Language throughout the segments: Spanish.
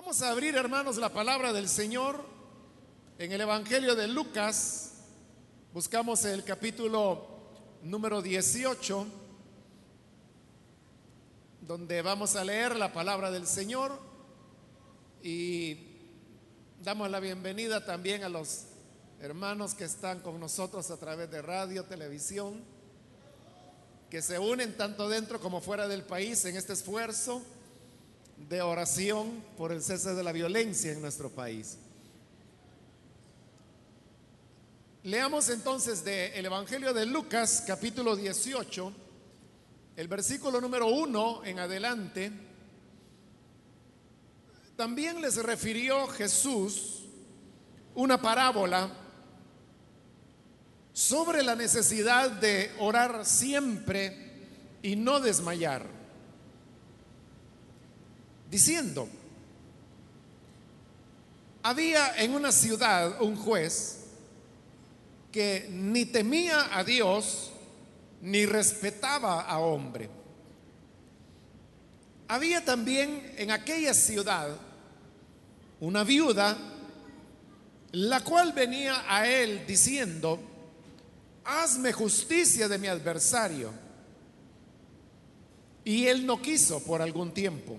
Vamos a abrir, hermanos, la palabra del Señor en el Evangelio de Lucas. Buscamos el capítulo número 18, donde vamos a leer la palabra del Señor y damos la bienvenida también a los hermanos que están con nosotros a través de radio, televisión, que se unen tanto dentro como fuera del país en este esfuerzo de oración por el cese de la violencia en nuestro país. Leamos entonces del el Evangelio de Lucas, capítulo 18, el versículo número 1 en adelante. También les refirió Jesús una parábola sobre la necesidad de orar siempre y no desmayar diciendo, había en una ciudad un juez que ni temía a Dios ni respetaba a hombre. Había también en aquella ciudad una viuda, la cual venía a él diciendo, hazme justicia de mi adversario. Y él no quiso por algún tiempo.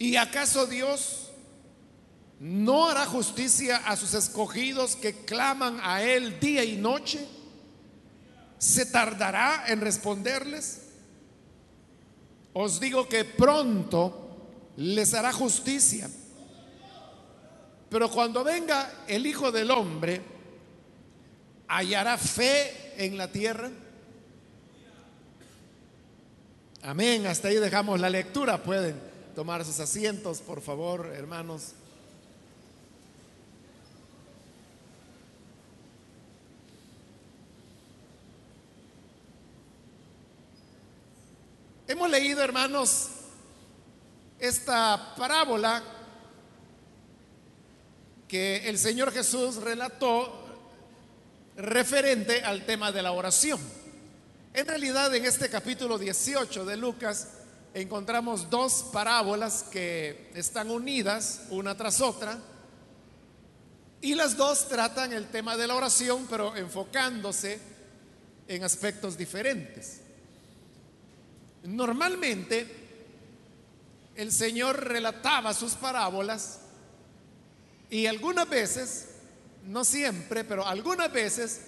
¿Y acaso Dios no hará justicia a sus escogidos que claman a Él día y noche? ¿Se tardará en responderles? Os digo que pronto les hará justicia. Pero cuando venga el Hijo del Hombre, ¿hallará fe en la tierra? Amén. Hasta ahí dejamos la lectura. Pueden tomar sus asientos, por favor, hermanos. Hemos leído, hermanos, esta parábola que el Señor Jesús relató referente al tema de la oración. En realidad, en este capítulo 18 de Lucas, encontramos dos parábolas que están unidas una tras otra y las dos tratan el tema de la oración, pero enfocándose en aspectos diferentes. Normalmente el Señor relataba sus parábolas y algunas veces, no siempre, pero algunas veces,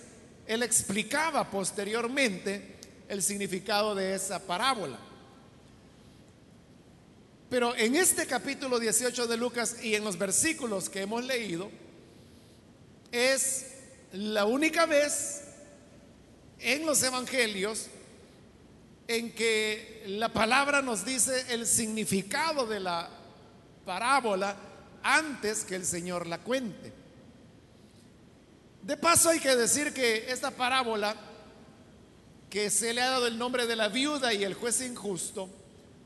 Él explicaba posteriormente el significado de esa parábola. Pero en este capítulo 18 de Lucas y en los versículos que hemos leído, es la única vez en los evangelios en que la palabra nos dice el significado de la parábola antes que el Señor la cuente. De paso hay que decir que esta parábola, que se le ha dado el nombre de la viuda y el juez injusto,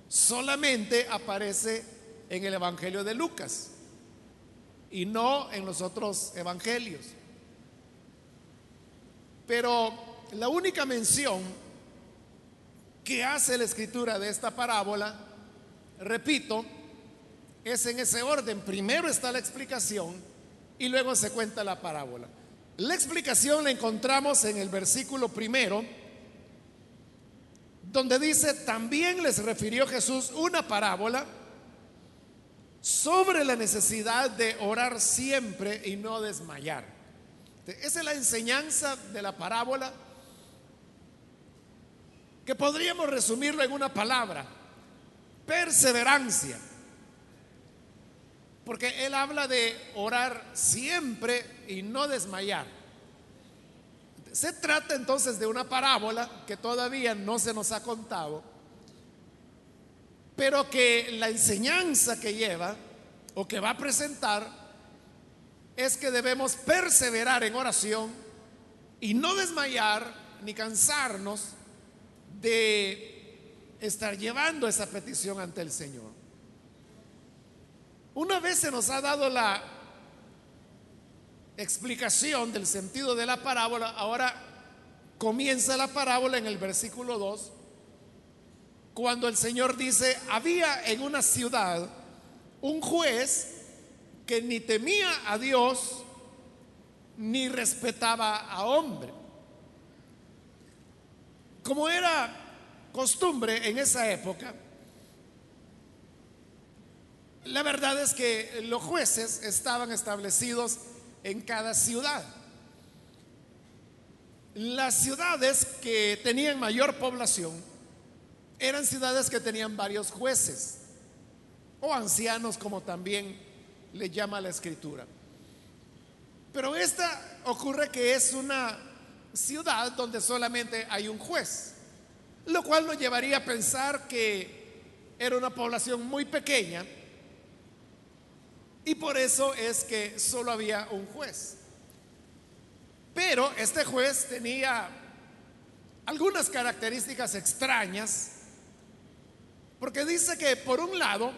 solamente aparece en el Evangelio de Lucas y no en los otros evangelios. Pero la única mención que hace la escritura de esta parábola, repito, es en ese orden. Primero está la explicación y luego se cuenta la parábola. La explicación la encontramos en el versículo primero donde dice, también les refirió Jesús una parábola sobre la necesidad de orar siempre y no desmayar. Esa es la enseñanza de la parábola que podríamos resumirlo en una palabra, perseverancia. Porque él habla de orar siempre y no desmayar. Se trata entonces de una parábola que todavía no se nos ha contado, pero que la enseñanza que lleva o que va a presentar es que debemos perseverar en oración y no desmayar ni cansarnos de estar llevando esa petición ante el Señor. Una vez se nos ha dado la explicación del sentido de la parábola, ahora comienza la parábola en el versículo 2, cuando el Señor dice, había en una ciudad un juez que ni temía a Dios ni respetaba a hombre. Como era costumbre en esa época, la verdad es que los jueces estaban establecidos en cada ciudad. Las ciudades que tenían mayor población eran ciudades que tenían varios jueces o ancianos como también le llama la escritura. Pero esta ocurre que es una ciudad donde solamente hay un juez, lo cual nos llevaría a pensar que era una población muy pequeña y por eso es que solo había un juez. Pero este juez tenía algunas características extrañas, porque dice que por un lado,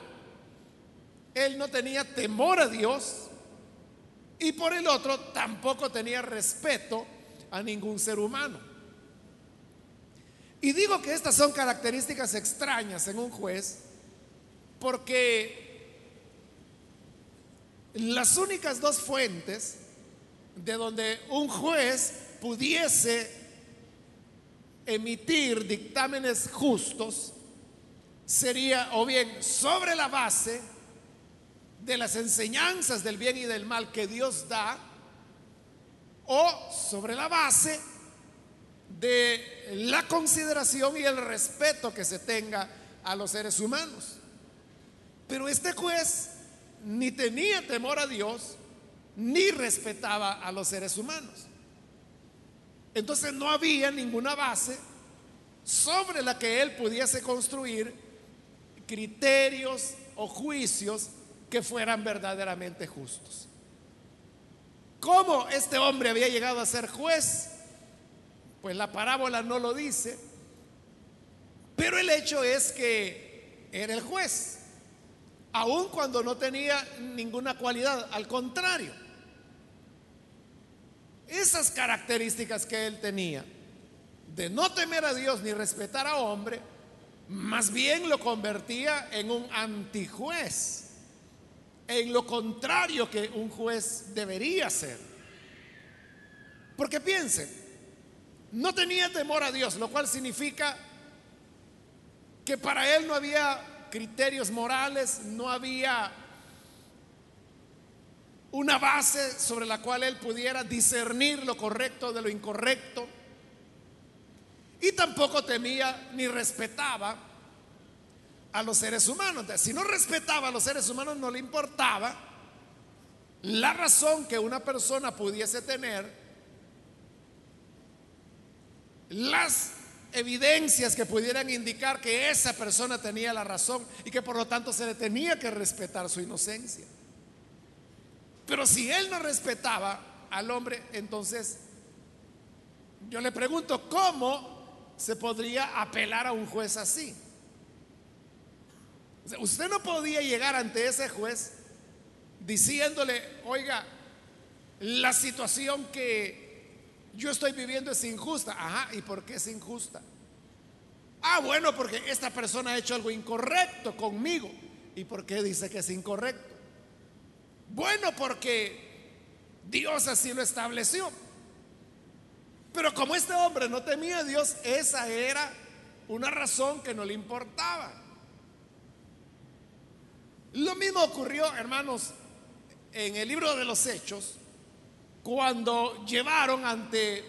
él no tenía temor a Dios y por el otro tampoco tenía respeto a ningún ser humano. Y digo que estas son características extrañas en un juez porque las únicas dos fuentes de donde un juez pudiese emitir dictámenes justos sería o bien sobre la base de las enseñanzas del bien y del mal que Dios da, o sobre la base de la consideración y el respeto que se tenga a los seres humanos. Pero este juez ni tenía temor a Dios, ni respetaba a los seres humanos. Entonces no había ninguna base sobre la que él pudiese construir criterios o juicios que fueran verdaderamente justos. ¿Cómo este hombre había llegado a ser juez? Pues la parábola no lo dice, pero el hecho es que era el juez aun cuando no tenía ninguna cualidad, al contrario. Esas características que él tenía, de no temer a Dios ni respetar a hombre, más bien lo convertía en un antijuez, en lo contrario que un juez debería ser. Porque piensen, no tenía temor a Dios, lo cual significa que para él no había criterios morales, no había una base sobre la cual él pudiera discernir lo correcto de lo incorrecto. Y tampoco temía ni respetaba a los seres humanos. Si no respetaba a los seres humanos, no le importaba la razón que una persona pudiese tener, las evidencias que pudieran indicar que esa persona tenía la razón y que por lo tanto se le tenía que respetar su inocencia. Pero si él no respetaba al hombre, entonces yo le pregunto, ¿cómo se podría apelar a un juez así? usted no podía llegar ante ese juez diciéndole, oiga, la situación que yo estoy viviendo es injusta. Ajá, ¿y por qué es injusta? Ah, bueno, porque esta persona ha hecho algo incorrecto conmigo. ¿Y por qué dice que es incorrecto? Bueno, porque Dios así lo estableció. Pero como este hombre no temía a Dios, esa era una razón que no le importaba. Lo mismo ocurrió, hermanos, en el libro de los Hechos, cuando llevaron ante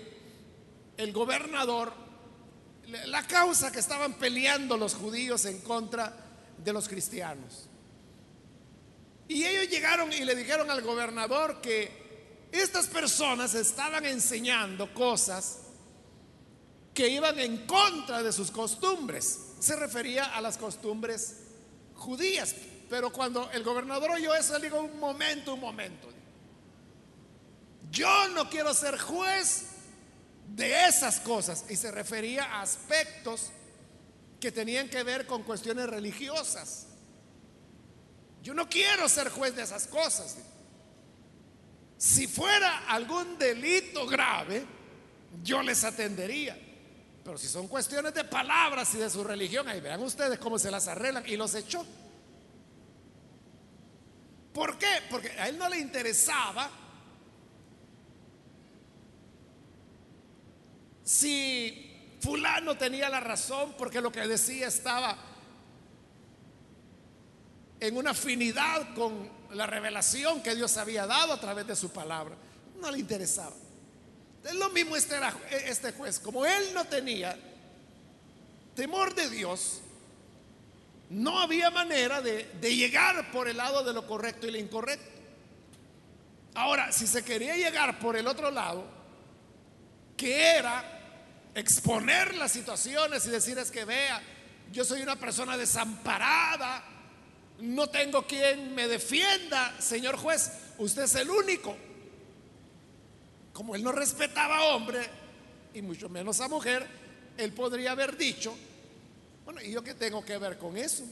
el gobernador la causa que estaban peleando los judíos en contra de los cristianos. Y ellos llegaron y le dijeron al gobernador que estas personas estaban enseñando cosas que iban en contra de sus costumbres. Se refería a las costumbres judías. Pero cuando el gobernador oyó eso, él dijo, un momento, un momento. Yo no quiero ser juez de esas cosas. Y se refería a aspectos que tenían que ver con cuestiones religiosas. Yo no quiero ser juez de esas cosas. Si fuera algún delito grave, yo les atendería. Pero si son cuestiones de palabras y de su religión, ahí vean ustedes cómo se las arreglan y los echó. ¿Por qué? Porque a él no le interesaba si fulano tenía la razón porque lo que decía estaba en una afinidad con la revelación que Dios había dado a través de su palabra. No le interesaba. Es lo mismo este, este juez. Como él no tenía temor de Dios, no había manera de, de llegar por el lado de lo correcto y lo incorrecto. Ahora, si se quería llegar por el otro lado, que era exponer las situaciones y decir es que vea, yo soy una persona desamparada, no tengo quien me defienda, señor juez, usted es el único. Como él no respetaba a hombre y mucho menos a mujer, él podría haber dicho, bueno, ¿y yo qué tengo que ver con eso?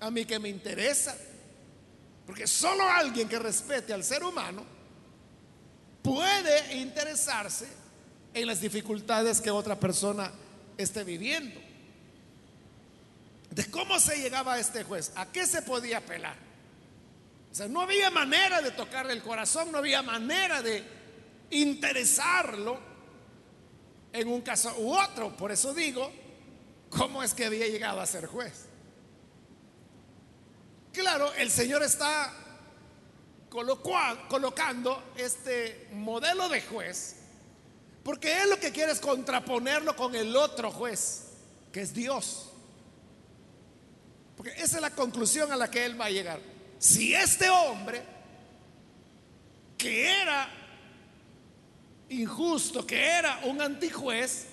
A mí que me interesa. Porque solo alguien que respete al ser humano puede interesarse en las dificultades que otra persona esté viviendo. ¿De cómo se llegaba a este juez? ¿A qué se podía apelar? O sea, no había manera de tocarle el corazón, no había manera de interesarlo en un caso u otro. Por eso digo, ¿cómo es que había llegado a ser juez? Claro, el Señor está colocando este modelo de juez porque Él lo que quiere es contraponerlo con el otro juez, que es Dios. Porque esa es la conclusión a la que Él va a llegar. Si este hombre, que era injusto, que era un antijuez,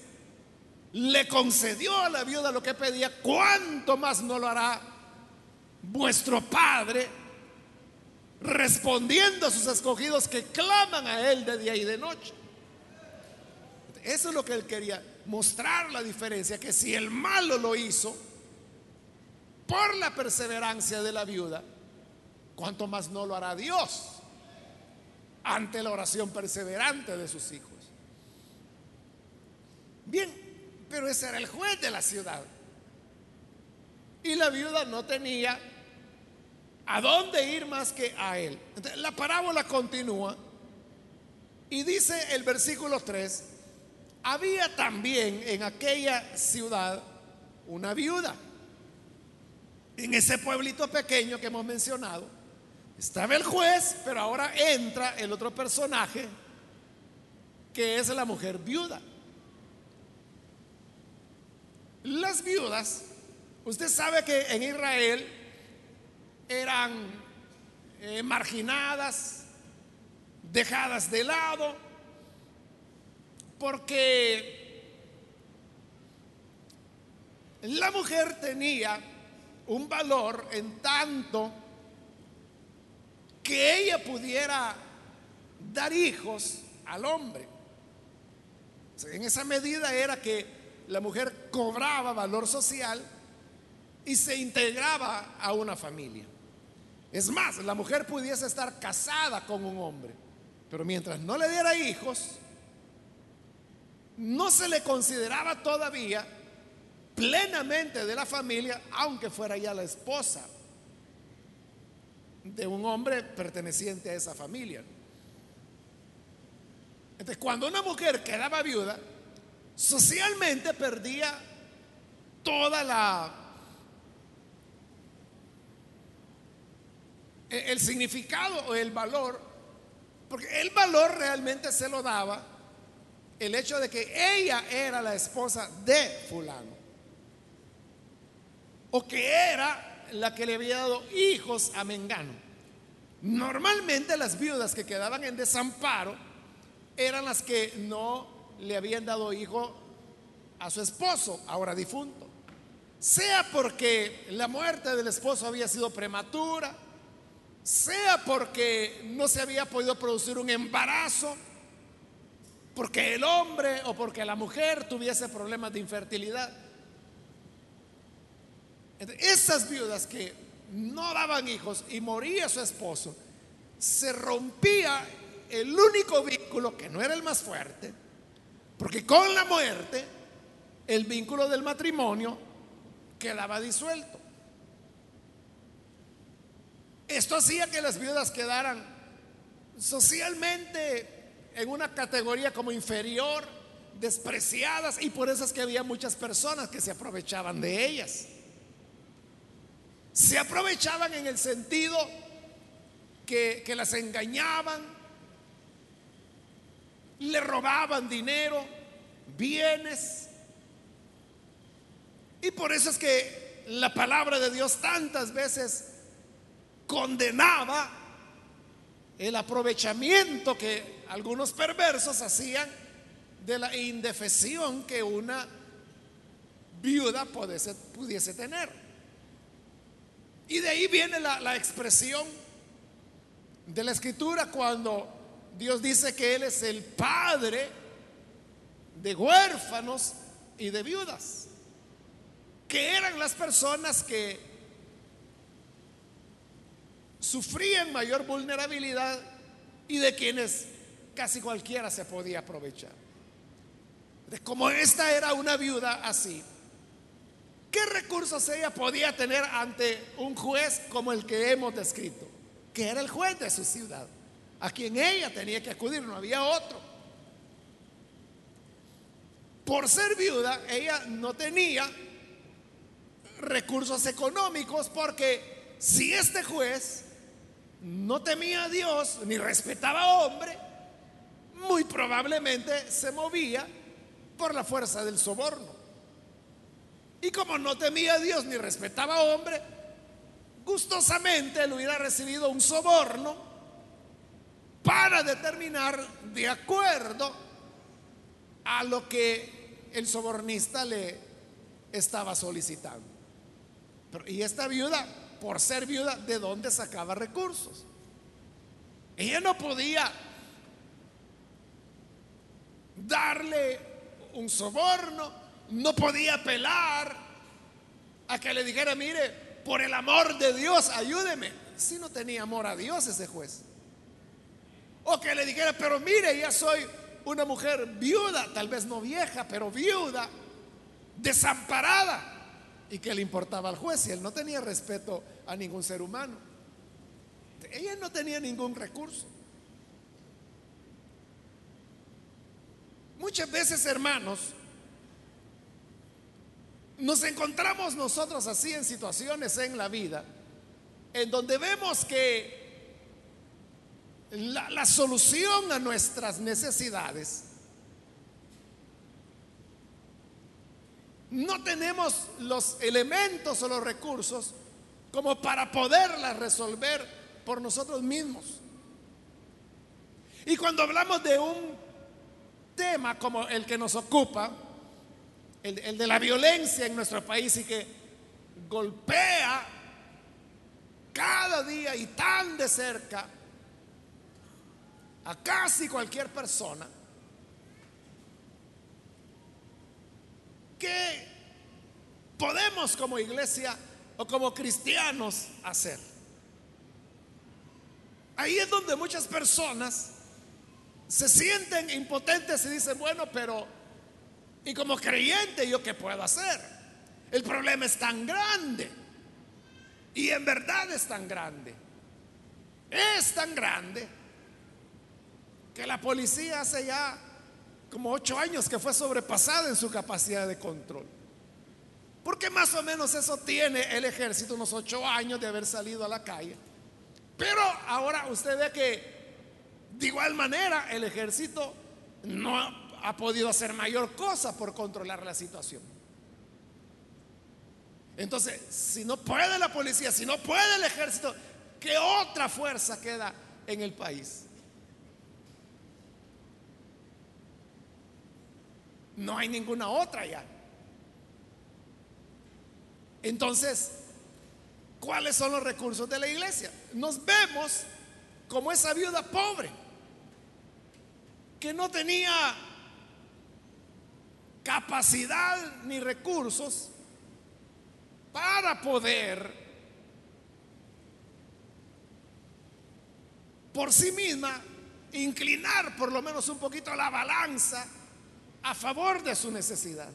le concedió a la viuda lo que pedía, ¿cuánto más no lo hará vuestro Padre respondiendo a sus escogidos que claman a Él de día y de noche? Eso es lo que él quería, mostrar la diferencia, que si el malo lo hizo por la perseverancia de la viuda, ¿cuánto más no lo hará Dios ante la oración perseverante de sus hijos? Bien, pero ese era el juez de la ciudad. Y la viuda no tenía a dónde ir más que a él. la parábola continúa y dice el versículo 3, había también en aquella ciudad una viuda. En ese pueblito pequeño que hemos mencionado, estaba el juez, pero ahora entra el otro personaje, que es la mujer viuda. Las viudas, usted sabe que en Israel eran eh, marginadas, dejadas de lado, porque la mujer tenía un valor en tanto que ella pudiera dar hijos al hombre. En esa medida era que la mujer cobraba valor social y se integraba a una familia. Es más, la mujer pudiese estar casada con un hombre, pero mientras no le diera hijos, no se le consideraba todavía plenamente de la familia, aunque fuera ya la esposa de un hombre perteneciente a esa familia. Entonces, cuando una mujer quedaba viuda, socialmente perdía toda la el significado o el valor, porque el valor realmente se lo daba el hecho de que ella era la esposa de fulano. O que era la que le había dado hijos a Mengano. Normalmente las viudas que quedaban en desamparo eran las que no le habían dado hijo a su esposo, ahora difunto, sea porque la muerte del esposo había sido prematura, sea porque no se había podido producir un embarazo, porque el hombre o porque la mujer tuviese problemas de infertilidad. Esas viudas que no daban hijos y moría su esposo, se rompía el único vínculo que no era el más fuerte, porque con la muerte el vínculo del matrimonio quedaba disuelto. Esto hacía que las viudas quedaran socialmente en una categoría como inferior, despreciadas, y por eso es que había muchas personas que se aprovechaban de ellas. Se aprovechaban en el sentido que, que las engañaban, le robaban dinero, bienes. Y por eso es que la palabra de Dios tantas veces condenaba el aprovechamiento que algunos perversos hacían de la indefesión que una viuda pudiese, tener. Y de ahí viene la expresión de la escritura cuando Dios dice que Él es el padre de huérfanos y de viudas, que eran las personas que sufrían mayor vulnerabilidad y de quienes casi cualquiera se podía aprovechar. Como esta era una viuda así, ¿qué recursos ella podía tener ante un juez como el que hemos descrito? Que era el juez de su ciudad, a quien ella tenía que acudir, no había otro. Por ser viuda, ella no tenía recursos económicos porque si este juez no temía a Dios ni respetaba a hombre, muy probablemente se movía por la fuerza del soborno. Y como no temía a Dios ni respetaba a hombre, gustosamente le hubiera recibido un soborno para determinar de acuerdo a lo que el sobornista le estaba solicitando. y esta viuda por ser viuda, ¿de dónde sacaba recursos? Ella no podía darle un soborno, no podía apelar a que le dijera, mire, por el amor de Dios, ayúdeme. Si no tenía amor a Dios ese juez. O que le dijera, pero mire, ya soy una mujer viuda, tal vez no vieja, pero viuda, desamparada. ¿Y que le importaba al juez si él no tenía respeto a ningún ser humano? Ella no tenía ningún recurso. Muchas veces, hermanos, nos encontramos nosotros así en situaciones en la vida en donde vemos que la, la solución a nuestras necesidades no tenemos los elementos o los recursos como para poderlas resolver por nosotros mismos. Y cuando hablamos de un tema como el que nos ocupa, el, de la violencia en nuestro país y que golpea cada día y tan de cerca a casi cualquier persona, ¿Qué podemos como iglesia o como cristianos hacer? Ahí es donde muchas personas se sienten impotentes y dicen, bueno, pero ¿y como creyente yo qué puedo hacer? El problema es tan grande. Y en verdad es tan grande. Es tan grande que la policía hace ya como ocho años que fue sobrepasada en su capacidad de control. Porque más o menos eso tiene el ejército, unos ocho años de haber salido a la calle. Pero ahora usted ve que de igual manera el ejército no ha podido hacer mayor cosa por controlar la situación. Entonces, si no puede la policía, si no puede el ejército, ¿qué otra fuerza queda en el país? No hay ninguna otra ya. Entonces, ¿cuáles son los recursos de la iglesia? Nos vemos como esa viuda pobre que no tenía capacidad ni recursos para poder por sí misma inclinar por lo menos un poquito la balanza a favor de su necesidad.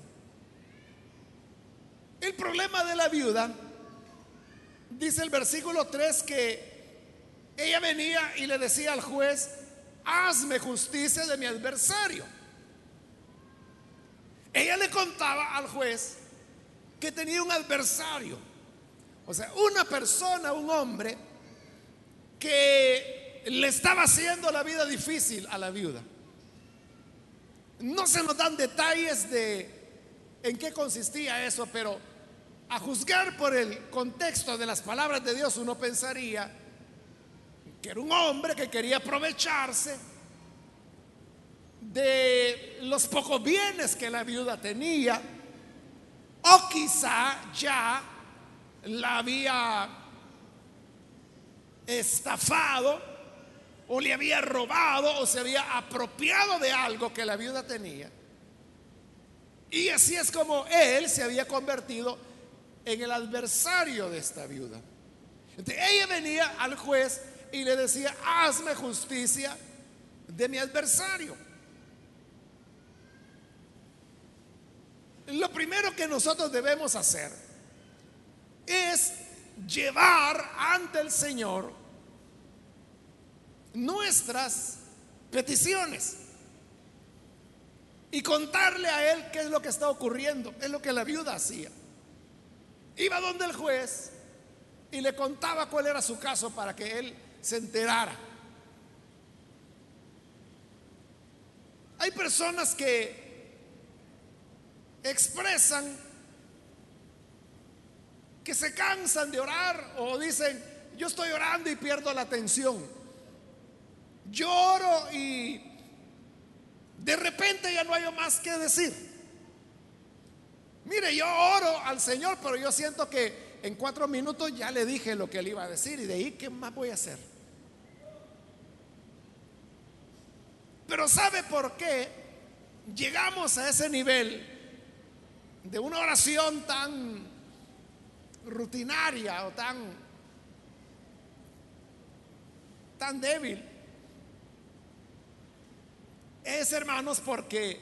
El problema de la viuda, dice el versículo 3 que ella venía y le decía al juez, hazme justicia de mi adversario. Ella le contaba al juez que tenía un adversario, o sea, una persona, un hombre, que le estaba haciendo la vida difícil a la viuda. No se nos dan detalles de en qué consistía eso, pero a juzgar por el contexto de las palabras de Dios, uno pensaría que era un hombre que quería aprovecharse de los pocos bienes que la viuda tenía, o quizá ya la había estafado, o le había robado, o se había apropiado de algo que la viuda tenía. Y así es como él se había convertido en el adversario de esta viuda. Entonces, ella venía al juez y le decía, hazme justicia de mi adversario. Lo primero que nosotros debemos hacer es llevar ante el Señor nuestras peticiones y contarle a Él qué es lo que está ocurriendo. Es lo que la viuda hacía. Iba donde el juez y le contaba cuál era su caso para que Él se enterara. Hay personas que expresan que se cansan de orar o dicen, yo estoy orando y pierdo la atención. Lloro y de repente ya no hay más que decir. Mire, yo oro al Señor, pero yo siento que en cuatro minutos ya le dije lo que él iba a decir y de ahí, ¿qué más voy a hacer? Pero ¿sabe por qué llegamos a ese nivel de una oración tan rutinaria o tan tan débil? Es hermanos porque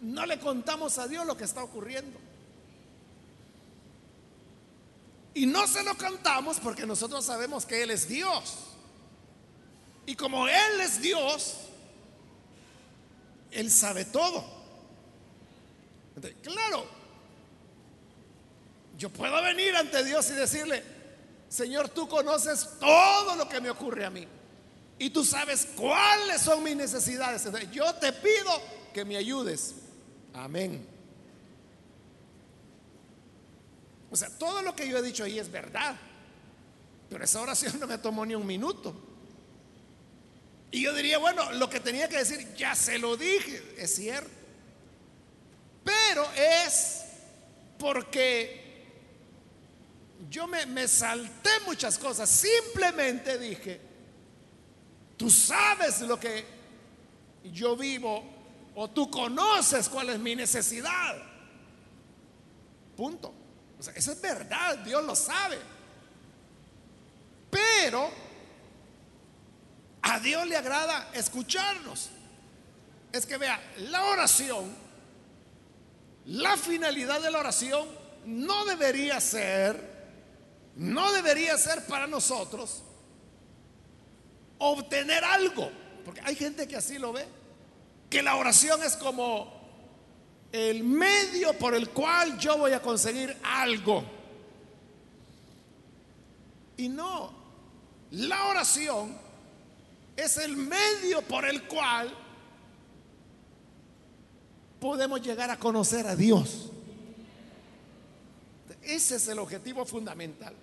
no le contamos a Dios lo que está ocurriendo. Y no se lo cantamos porque nosotros sabemos que Él es Dios. Y como Él es Dios, Él sabe todo. claro, yo puedo venir ante Dios y decirle, Señor, tú conoces todo lo que me ocurre a mí. Y tú sabes cuáles son mis necesidades. yo te pido que me ayudes. Amén. O sea, todo lo que yo he dicho ahí es verdad. Pero esa oración no me tomó ni un minuto. Y yo diría, bueno, lo que tenía que decir, ya se lo dije, es cierto. Pero es porque yo me, me salté muchas cosas. Simplemente dije, tú sabes lo que yo vivo o tú conoces cuál es mi necesidad. Punto. O sea, eso es verdad, Dios lo sabe. Pero a Dios le agrada escucharnos. Es que vea, la oración, la finalidad de la oración no debería ser, no debería ser para nosotros obtener algo. Porque hay gente que así lo ve que la oración es como el medio por el cual yo voy a conseguir algo. Y no, la oración es el medio por el cual podemos llegar a conocer a Dios. Ese es el objetivo fundamental.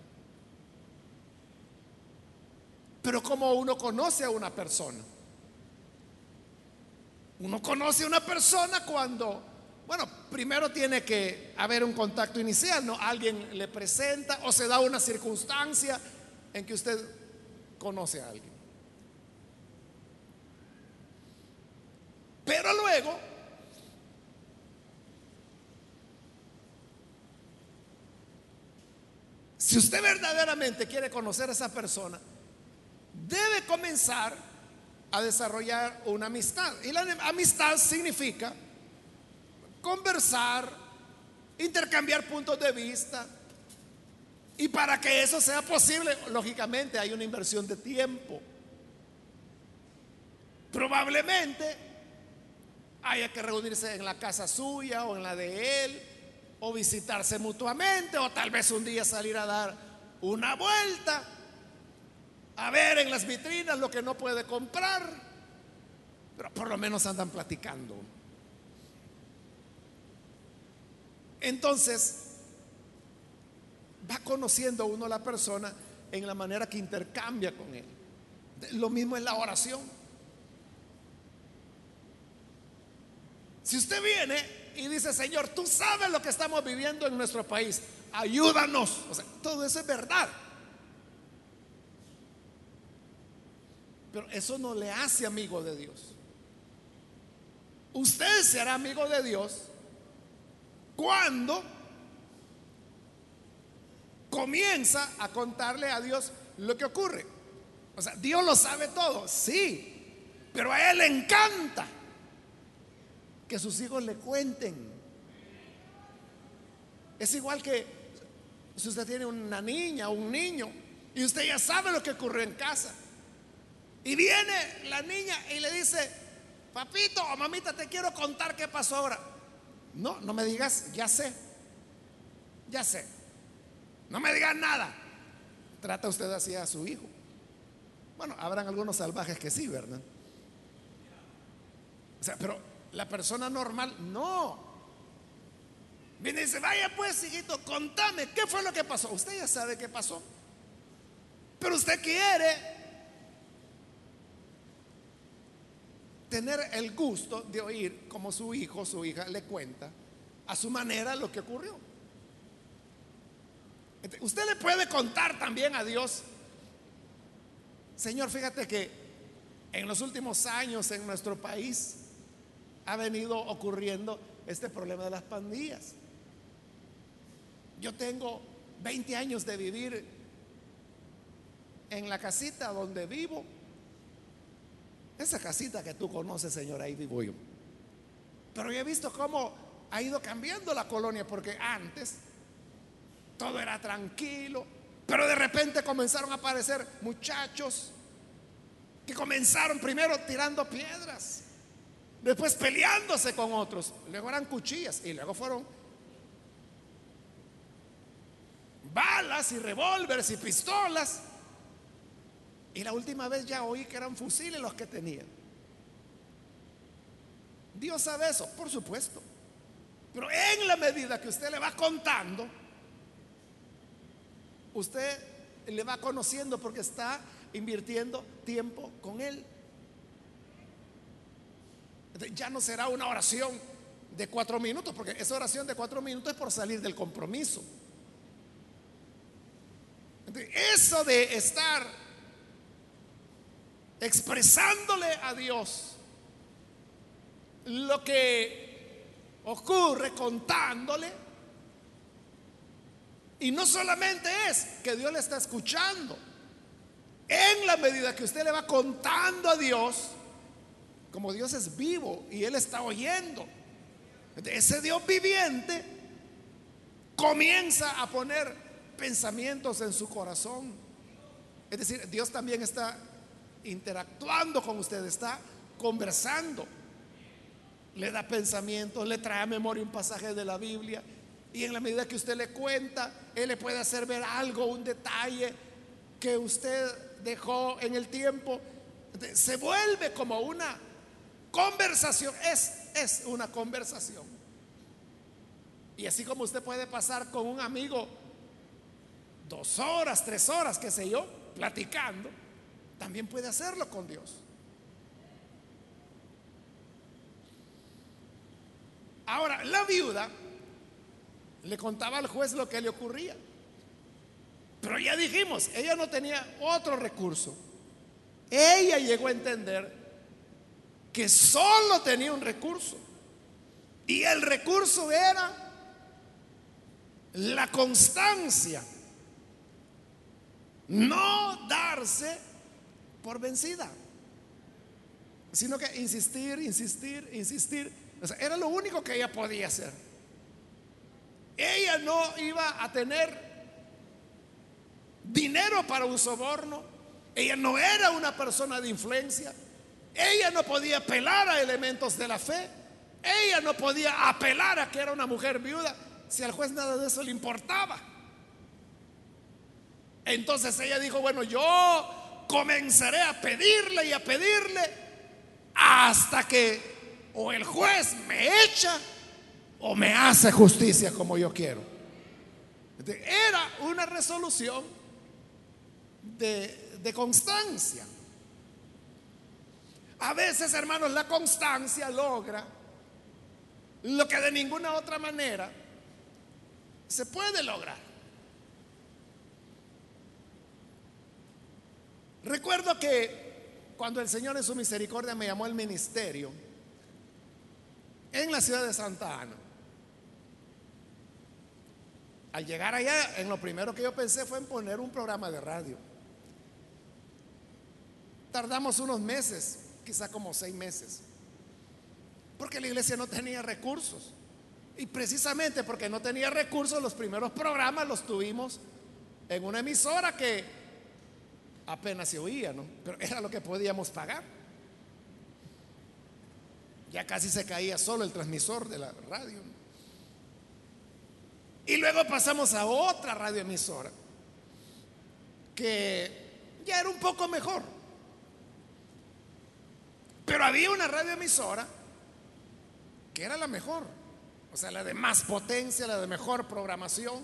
Pero como uno conoce a una persona, uno conoce a una persona cuando Bueno, primero tiene que haber un contacto inicial, ¿no? Alguien le presenta o se da una circunstancia en que usted conoce a alguien. Pero luego, si usted verdaderamente quiere conocer a esa persona, debe comenzar a desarrollar una amistad. Y la amistad significa conversar, intercambiar puntos de vista. Y para que eso sea posible, lógicamente hay una inversión de tiempo. Probablemente haya que reunirse en la casa suya o en la de él, o visitarse mutuamente, o tal vez un día salir a dar una vuelta, a ver en las vitrinas lo que no puede comprar, pero por lo menos andan platicando. Entonces, va conociendo uno a la persona en la manera que intercambia con él. Lo mismo es la oración. Si usted viene y dice, Señor, tú sabes lo que estamos viviendo en nuestro país, ayúdanos. O sea, todo eso es verdad. Pero eso no le hace amigo de Dios. Usted será amigo de Dios cuando comienza a contarle a Dios lo que ocurre. O sea, Dios lo sabe todo, sí, pero a Él le encanta que sus hijos le cuenten. Es igual que si usted tiene una niña o un niño y usted ya sabe lo que ocurrió en casa. Y viene la niña y le dice, papito o mamita, te quiero contar qué pasó ahora. No, no me digas, ya sé. Ya sé. No me digas nada. Trata usted así a su hijo. Bueno, habrán algunos salvajes que sí, ¿verdad? O sea, pero la persona normal no. Viene y dice, vaya pues, hijito, contame, ¿qué fue lo que pasó? Usted ya sabe qué pasó. Pero usted quiere tener el gusto de oír como su hijo, su hija le cuenta a su manera lo que ocurrió. Usted le puede contar también a Dios, Señor, fíjate que en los últimos años en nuestro país ha venido ocurriendo este problema de las pandillas. Yo tengo 20 años de vivir en la casita donde vivo esa casita que tú conoces, Señor, ahí vivo yo. Pero yo he visto cómo ha ido cambiando la colonia, porque antes todo era tranquilo, pero de repente comenzaron a aparecer muchachos que comenzaron primero tirando piedras, después peleándose con otros, luego eran cuchillas y luego fueron balas y revólveres y pistolas. Y la última vez ya oí que eran fusiles los que tenían. Dios sabe eso, por supuesto. Pero en la medida que usted le va contando, usted le va conociendo porque está invirtiendo tiempo con él. Ya no será una oración de cuatro minutos, porque esa oración de cuatro minutos es por salir del compromiso. Eso de estar expresándole a Dios lo que ocurre, contándole. Y no solamente es que Dios le está escuchando, en la medida que usted le va contando a Dios, como Dios es vivo y Él está oyendo, ese Dios viviente comienza a poner pensamientos en su corazón. Es decir, Dios también está interactuando con usted, está conversando. Le da pensamiento le trae a memoria un pasaje de la Biblia. Y en la medida que usted le cuenta, Él le puede hacer ver algo, un detalle que usted dejó en el tiempo. Se vuelve como una conversación. Es, es una conversación. Y así como usted puede pasar con un amigo dos horas, tres horas, qué sé yo, platicando también puede hacerlo con Dios. Ahora, la viuda le contaba al juez lo que le ocurría. Pero ya dijimos, ella no tenía otro recurso. Ella llegó a entender que solo tenía un recurso. Y el recurso era la constancia. No darse por vencida, sino que insistir, insistir, insistir. era lo único que ella podía hacer. Ella no iba a tener dinero para un soborno. Ella no era una persona de influencia. Ella no podía apelar a elementos de la fe. Ella no podía apelar a que era una mujer viuda si al juez nada de eso le importaba. Entonces ella dijo, bueno, yo comenzaré a pedirle y a pedirle hasta que o el juez me echa o me hace justicia como yo quiero. Era una resolución de, de constancia. A veces, hermanos, la constancia logra lo que de ninguna otra manera se puede lograr. Recuerdo que cuando el Señor en su misericordia me llamó al ministerio en la ciudad de Santa Ana, al llegar allá, en lo primero que yo pensé fue en poner un programa de radio. Tardamos unos meses, quizá como seis meses, porque la iglesia no tenía recursos. Y precisamente porque no tenía recursos, los primeros programas los tuvimos en una emisora que apenas se oía, ¿no? Pero era lo que podíamos pagar. Ya casi se caía solo el transmisor de la radio. Y luego pasamos a otra radioemisora que ya era un poco mejor. Pero había una radioemisora que era la mejor. O sea, la de más potencia, la de mejor programación.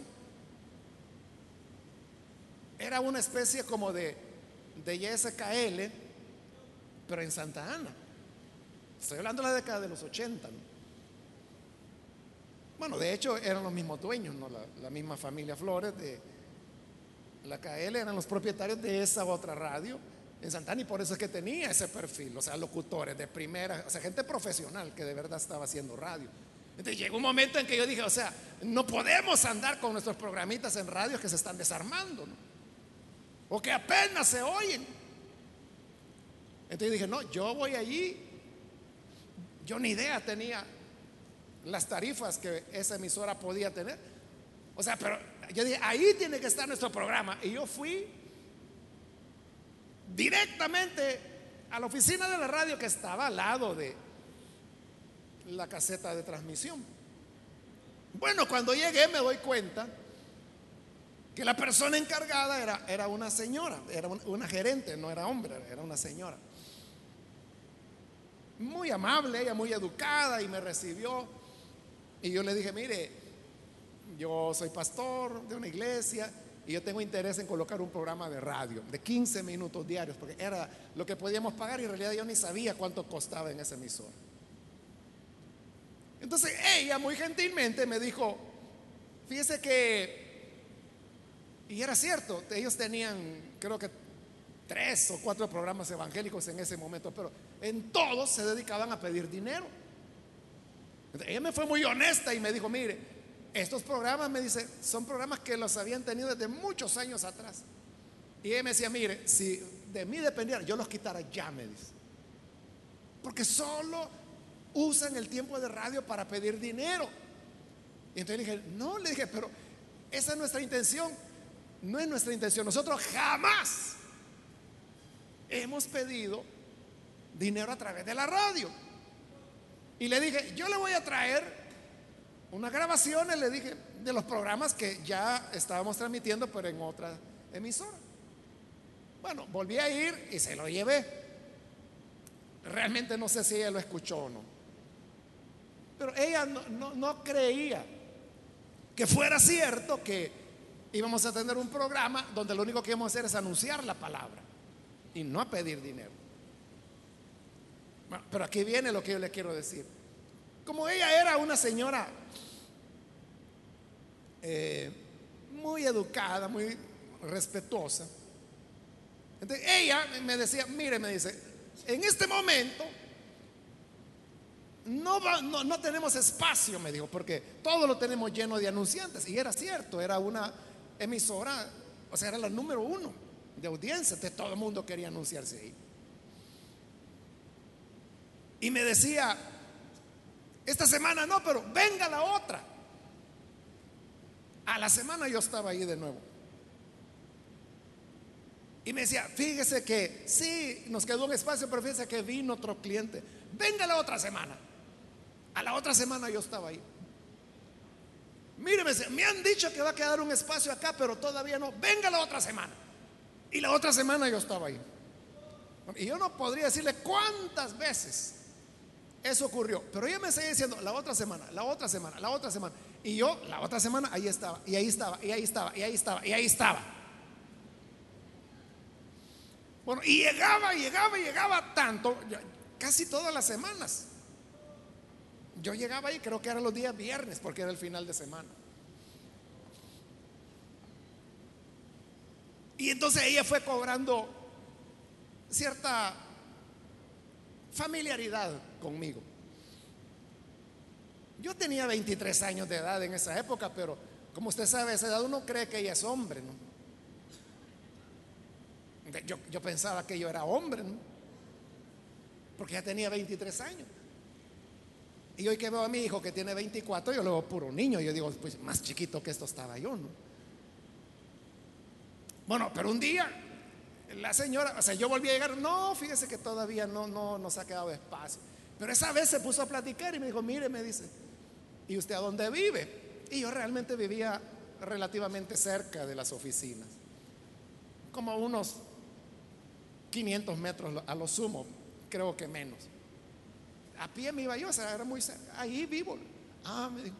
Era una especie como de, de YSKL, pero en Santa Ana. Estoy hablando de la década de los 80. Bueno, de hecho eran los mismos dueños, ¿no? la, misma familia Flores de la KL eran los propietarios de esa otra radio en Santana y por eso es que tenía ese perfil, o sea, locutores de primera, o sea, gente profesional que de verdad estaba haciendo radio. Entonces llegó un momento en que yo dije, o sea, no podemos andar con nuestros programitas en radio que se están desarmando, ¿no? O que apenas se oyen. Entonces dije, no, yo voy allí, yo ni idea tenía las tarifas que esa emisora podía tener. O sea, pero yo dije, ahí tiene que estar nuestro programa. Y yo fui directamente a la oficina de la radio que estaba al lado de la caseta de transmisión. Bueno, cuando llegué me doy cuenta que la persona encargada era, era una señora, era una gerente, no era hombre, era una señora. Muy amable, ella muy educada y me recibió y yo le dije, mire, yo soy pastor de una iglesia y yo tengo interés en colocar un programa de radio de 15 minutos diarios, porque era lo que podíamos pagar y en realidad yo ni sabía cuánto costaba en ese emisor. Entonces ella muy gentilmente me dijo, fíjese que, y era cierto, ellos tenían creo que tres o cuatro programas evangélicos en ese momento, pero en todos se dedicaban a pedir dinero. Ella me fue muy honesta y me dijo, mire, estos programas, me dice, son programas que los habían tenido desde muchos años atrás. Y ella me decía, mire, si de mí dependiera, yo los quitara ya, me dice. Porque solo usan el tiempo de radio para pedir dinero. Y entonces le dije, no, le dije, pero esa es nuestra intención. No es nuestra intención. Nosotros jamás hemos pedido dinero a través de la radio. Y le dije, yo le voy a traer una grabación, le dije, de los programas que ya estábamos transmitiendo, pero en otra emisora. Bueno, volví a ir y se lo llevé. Realmente no sé si ella lo escuchó o no. Pero ella no, no creía que fuera cierto que íbamos a tener un programa donde lo único que íbamos a hacer es anunciar la palabra y no a pedir dinero. Pero aquí viene lo que yo le quiero decir. como ella era una señora eh, muy educada, muy respetuosa, entonces ella me decía, mire, me dice, en este momento no, no, no, tenemos espacio, me dijo, porque todo lo tenemos lleno de anunciantes. Y era cierto, era una emisora, o sea, era la número uno de audiencia, entonces todo el mundo quería anunciarse ahí. Y me decía, esta semana no, pero venga la otra. A la semana yo estaba ahí de nuevo. Y me decía, fíjese que sí, nos quedó un espacio, pero fíjese que vino otro cliente. Venga la otra semana. A la otra semana yo estaba ahí. Míreme, me han dicho que va a quedar un espacio acá, pero todavía no. Venga la otra semana. Y la otra semana yo estaba ahí. Y yo no podría decirle cuántas veces eso ocurrió. Pero ella me seguía diciendo, la otra semana, la otra semana, la otra semana. Y yo, la otra semana, ahí estaba, y ahí estaba, y ahí estaba, y ahí estaba, y ahí estaba. Bueno, y llegaba, llegaba, llegaba tanto, casi todas las semanas. Yo llegaba ahí, creo que eran los días viernes, porque era el final de semana. Y entonces ella fue cobrando cierta familiaridad conmigo. Yo tenía 23 años de edad en esa época, pero como usted sabe, a esa edad uno cree que ella es hombre, ¿no? Yo, yo pensaba que yo era hombre, ¿no? Porque ya tenía 23 años. Y hoy que veo a mi hijo que tiene 24, yo lo veo puro niño. Yo digo, pues más chiquito que esto estaba yo, ¿no? Bueno, pero un día la señora, o sea, yo volví a llegar, no, fíjese que todavía no, no nos ha quedado espacio. Pero esa vez se puso a platicar y me dijo, mire, me dice, ¿y usted a dónde vive? Y yo realmente vivía relativamente cerca de las oficinas, como unos 500 metros a lo sumo, creo que menos. A pie me iba yo, o era muy cerca, ahí vivo. Ah, me dijo,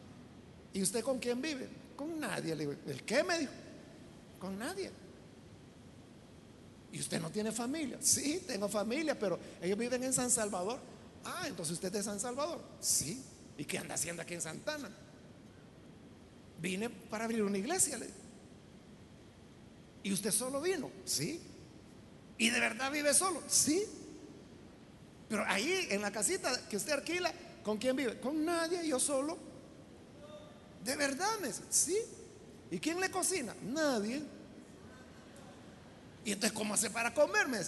¿y usted con quién vive? Con nadie. Le digo, ¿el qué? Me dijo, con nadie. ¿Y usted no tiene familia? Sí, tengo familia, pero ellos viven en San Salvador. Ah, entonces usted es de San Salvador. Sí. ¿Y qué anda haciendo aquí en Santana? Vine para abrir una iglesia. ¿Y usted solo vino? Sí. ¿Y de verdad vive solo? Sí. Pero ahí en la casita que usted alquila, ¿con quién vive? Con nadie, yo solo. ¿De verdad? Me Sí. ¿Y quién le cocina? Nadie. Y entonces, ¿cómo hace para comerme?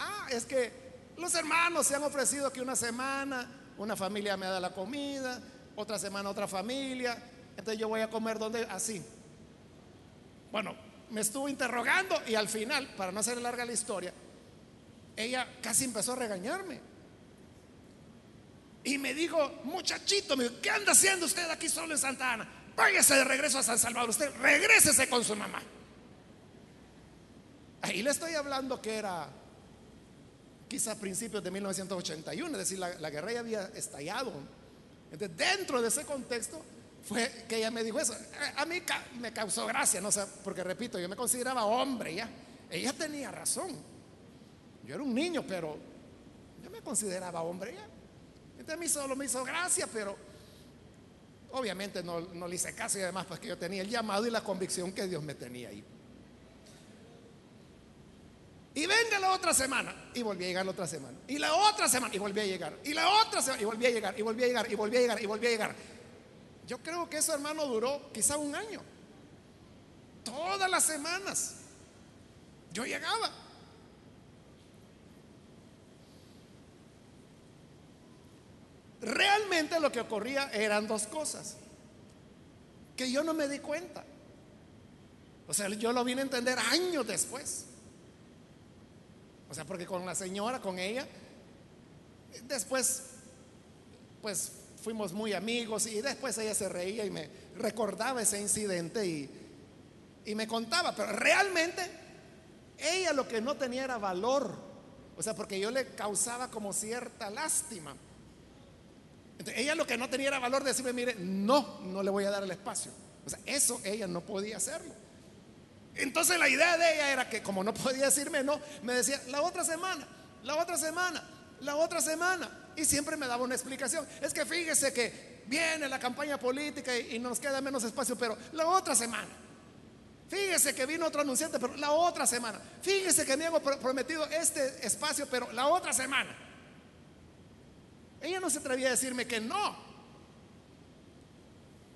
Ah, es que los hermanos se han ofrecido que una semana una familia me da la comida, otra semana otra familia, entonces yo voy a comer donde así. Bueno, me estuvo interrogando y al final, para no hacer larga la historia, ella casi empezó a regañarme. Y me dijo, muchachito, ¿qué anda haciendo usted aquí solo en Santa Ana? Váyase de regreso a San Salvador, usted regrésese con su mamá. Ahí le estoy hablando que era quizá principios de 1981, es decir, la, guerra ya había estallado. Entonces, dentro de ese contexto fue que ella me dijo eso. A, mí me causó gracia, no sé, porque repito, yo me consideraba hombre ya. Ella tenía razón. Yo era un niño, pero yo me consideraba hombre ya. Entonces a mí solo me hizo gracia, pero obviamente no, no le hice caso y además pues que yo tenía el llamado y la convicción que Dios me tenía ahí. Y venga la otra semana. Y volví a llegar la otra semana. Y la otra semana. Y volví a llegar. Y la otra semana. Y volví a llegar. Y volví a llegar. Y volví a llegar. Y volví a llegar. Yo creo que eso, hermano, duró quizá un año. Todas las semanas. Yo llegaba. Lo que ocurría eran dos cosas. Que yo no me di cuenta. O sea, yo lo vine a entender años después. O sea, porque con la señora, con ella, después, pues fuimos muy amigos y después ella se reía y me recordaba ese incidente y, y me contaba, pero realmente ella lo que no tenía era valor, o sea, porque yo le causaba como cierta lástima. Entonces, ella lo que no tenía era valor de decirme, mire, no, no le voy a dar el espacio. O sea, eso ella no podía hacerlo. Entonces la idea de ella era que como no podía decirme no, me decía, la otra semana, la otra semana, la otra semana. Y siempre me daba una explicación. Es que fíjese que viene la campaña política y, nos queda menos espacio, pero la otra semana. Fíjese que vino otro anunciante, pero la otra semana. Fíjese que me hago prometido este espacio, pero la otra semana. Ella no se atrevía a decirme que no.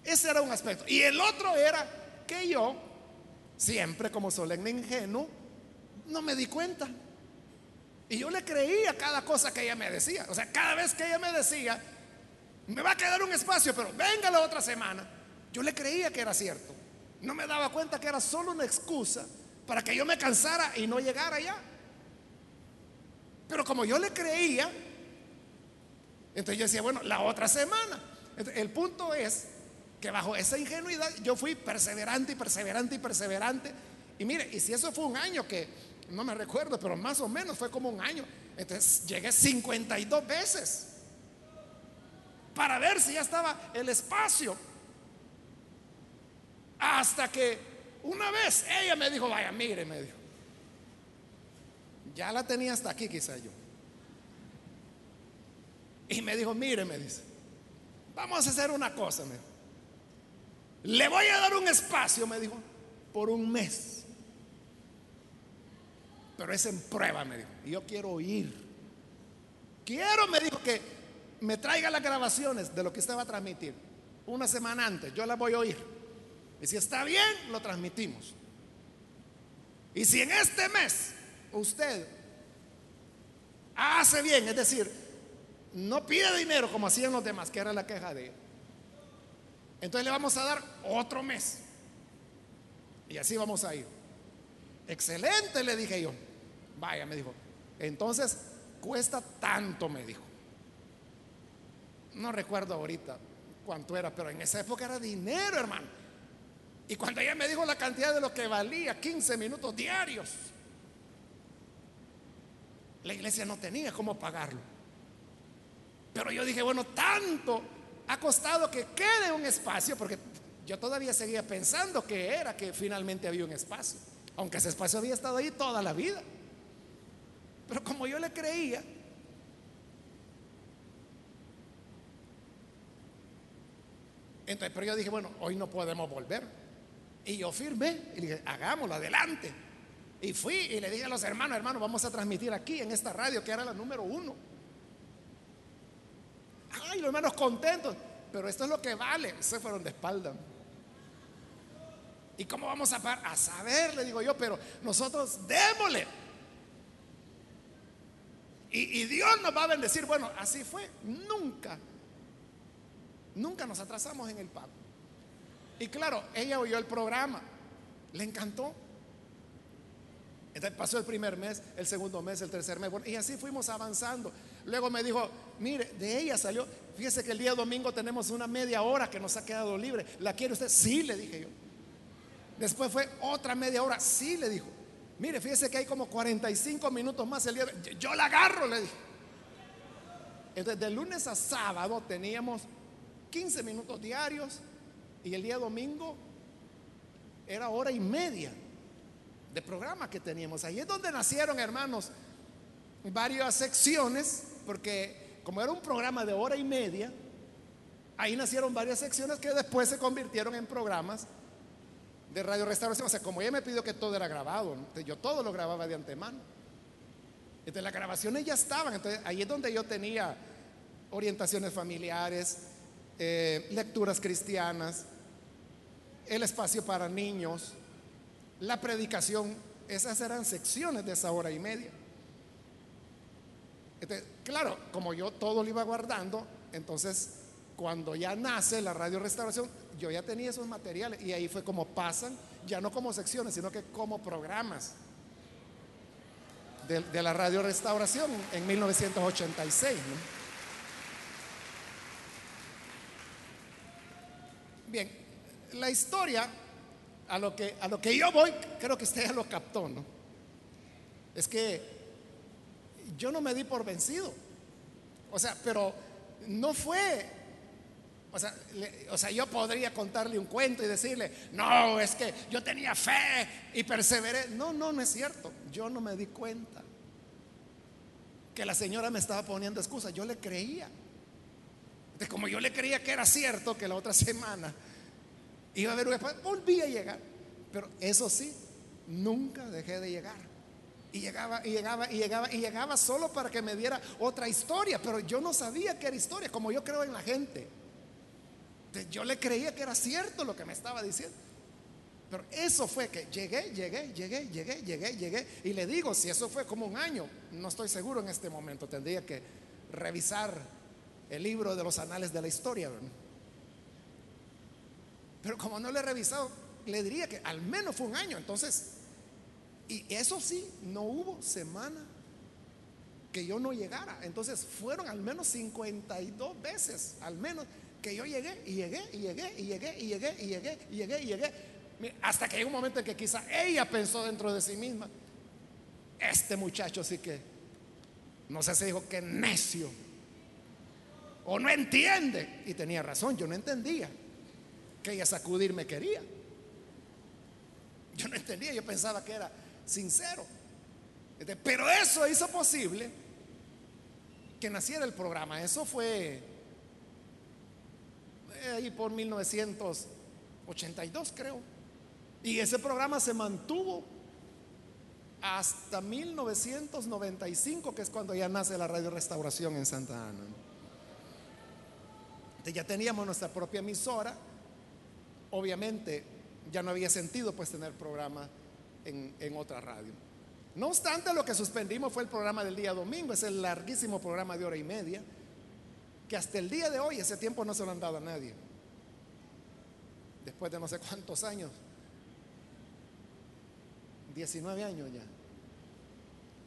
Ese era un aspecto. Y el otro era que yo, siempre como solemne ingenuo, no me di cuenta. Y yo le creía cada cosa que ella me decía. O sea, cada vez que ella me decía, me va a quedar un espacio, pero venga la otra semana. Yo le creía que era cierto. No me daba cuenta que era solo una excusa para que yo me cansara y no llegara allá. Pero como yo le creía, entonces yo decía, bueno, la otra semana. el punto es que bajo esa ingenuidad yo fui perseverante y perseverante y perseverante. Y mire, y si eso fue un año que no me recuerdo, pero más o menos fue como un año. Entonces llegué 52 veces para ver si ya estaba el espacio. Hasta que una vez ella me dijo, vaya, mire, me dijo. Ya la tenía hasta aquí quizá yo. Y me dijo, mire, me dice, vamos a hacer una cosa, me Le voy a dar un espacio, me dijo, por un mes. Pero es en prueba, me dijo. Y yo quiero oír. Quiero, me dijo, que me traiga las grabaciones de lo que usted va a transmitir. Una semana antes, yo las voy a oír. Y si está bien, lo transmitimos. Y si en este mes usted hace bien, es decir, no pide dinero como hacían los demás, que era la queja de él. Entonces le vamos a dar otro mes. Y así vamos a ir. Excelente, le dije yo. Vaya, me dijo. Entonces, cuesta tanto, me dijo. No recuerdo ahorita cuánto era, pero en esa época era dinero, hermano. Y cuando ella me dijo la cantidad de lo que valía, 15 minutos diarios, la iglesia no tenía cómo pagarlo. Pero yo dije, bueno, tanto ha costado que quede un espacio, porque yo todavía seguía pensando que era que finalmente había un espacio, aunque ese espacio había estado ahí toda la vida. Pero como yo le creía, entonces, pero yo dije, bueno, hoy no podemos volver. Y yo firmé y dije, hagámoslo, adelante. Y fui y le dije a los hermanos, hermanos, vamos a transmitir aquí en esta radio que era la número uno. Ay, los hermanos contentos, pero esto es lo que vale. Se fueron de espalda. ¿Y cómo vamos a parar? A saber, le digo yo, pero nosotros démosle. Y, Dios nos va a bendecir. Bueno, así fue. Nunca, nunca nos atrasamos en el pago. Y claro, ella oyó el programa, le encantó. Entonces pasó el primer mes, el segundo mes, el tercer mes. y así fuimos avanzando. Luego me dijo, mire, de ella salió, fíjese que el día domingo tenemos una media hora que nos ha quedado libre. ¿La quiere usted? Sí, le dije yo. Después fue otra media hora. Sí, le dijo. Mire, fíjese que hay como 45 minutos más el día. Yo la agarro, le dije. Entonces, de lunes a sábado teníamos 15 minutos diarios y el día domingo era hora y media de programa que teníamos. Ahí es donde nacieron, hermanos, varias secciones, porque como era un programa de hora y media, ahí nacieron varias secciones que después se convirtieron en programas de Radio Restauración. O sea, como ella me pidió que todo era grabado, yo todo lo grababa de antemano. Entonces las grabaciones ya estaban. Entonces ahí es donde yo tenía orientaciones familiares, eh, lecturas cristianas, el espacio para niños, la predicación. Esas eran secciones de esa hora y media. Claro, como yo todo lo iba guardando, entonces cuando ya nace la radio restauración, yo ya tenía esos materiales y ahí fue como pasan, ya no como secciones, sino que como programas de, la radio restauración en 1986. Bien, la historia a lo, que, a lo que yo voy, creo que usted ya lo captó, ¿no? Es que yo no me di por vencido. O sea, pero no fue o sea, yo podría contarle un cuento y decirle, no, es que yo tenía fe y perseveré. No, no, no es cierto. Yo no me di cuenta. que la señora me estaba poniendo excusa. Yo le creía. De como yo le creía que era cierto que la otra semana iba a haber un volví a llegar. Pero eso sí, nunca dejé de llegar. Y llegaba, y llegaba, y llegaba, y llegaba solo para que me diera otra historia. Pero yo no sabía que era historia, como yo creo en la gente. Yo le creía que era cierto lo que me estaba diciendo. Pero eso fue que llegué, llegué, llegué, llegué, llegué, llegué. Y le digo, si eso fue como un año, no estoy seguro en este momento. Tendría que revisar el libro de los anales de la historia. Pero como no lo he revisado, le diría que al menos fue un año. Entonces, y eso sí, no hubo semana que yo no llegara. Entonces fueron al menos 52 veces, al menos, que yo llegué y llegué y llegué y llegué y llegué y llegué y llegué y llegué. Hasta que hay un momento en que quizá ella pensó dentro de sí misma, este muchacho sí que, no sé si dijo que necio, o no entiende. Y tenía razón, yo no entendía que ella sacudirme quería. Yo no entendía, yo pensaba que era sincero. Este, pero eso hizo posible que naciera el programa. Eso fue ahí por 1982, creo. Y ese programa se mantuvo hasta 1995, que es cuando ya nace la Radio Restauración en Santa Ana. ya teníamos nuestra propia emisora. Obviamente ya no había sentido pues tener programa en, otra radio. No obstante, lo que suspendimos fue el programa del día domingo, ese larguísimo programa de hora y media, que hasta el día de hoy ese tiempo no se lo han dado a nadie. Después de no sé cuántos años 19 años ya.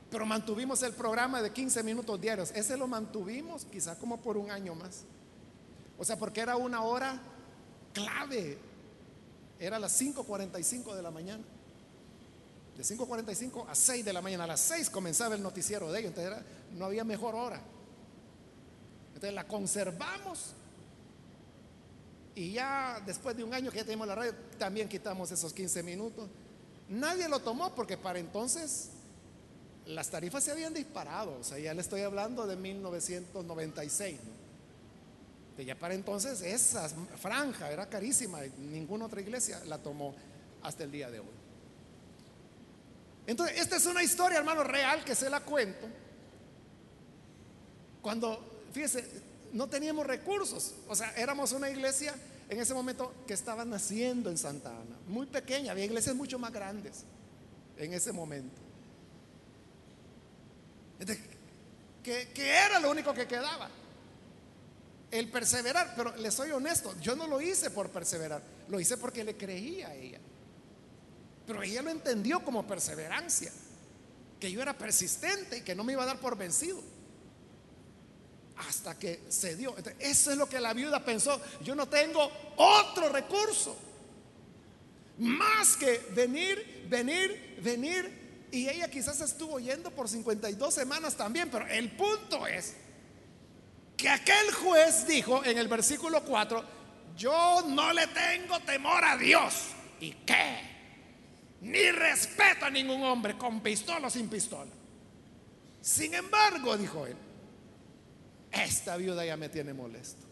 Pero mantuvimos el programa de 15 minutos diarios. Ese lo mantuvimos quizá como por un año más. O sea, porque era una hora clave. Era las 5.45 de la mañana. De 5.45 a 6 de la mañana. A las 6 comenzaba el noticiero de ellos. Entonces no había mejor hora. Entonces la conservamos. Y ya después de un año que ya tenemos la radio, también quitamos esos 15 minutos. Nadie lo tomó porque para entonces las tarifas se habían disparado. O sea, ya le estoy hablando de 1996. ¿no? ya para entonces esa franja era carísima. Ninguna otra iglesia la tomó hasta el día de hoy. Entonces, esta es una historia, hermano, real que se la cuento. Cuando, fíjese, no teníamos recursos. O sea, éramos una iglesia en ese momento que estaba naciendo en Santa Ana, muy pequeña, había iglesias mucho más grandes en ese momento. Que, que, era lo único que quedaba. El perseverar, pero le soy honesto, yo no lo hice por perseverar, lo hice porque le creía a ella. Pero ella lo entendió como perseverancia, que yo era persistente y que no me iba a dar por vencido hasta que se dio. eso es lo que la viuda pensó. Yo no tengo otro recurso más que venir, venir, venir. Y ella quizás estuvo yendo por 52 semanas también, pero el punto es que aquel juez dijo en el versículo 4, yo no le tengo temor a Dios. ¿Y qué? Ni respeto a ningún hombre, con pistola o sin pistola. Sin embargo, dijo él, esta viuda ya me tiene molesto.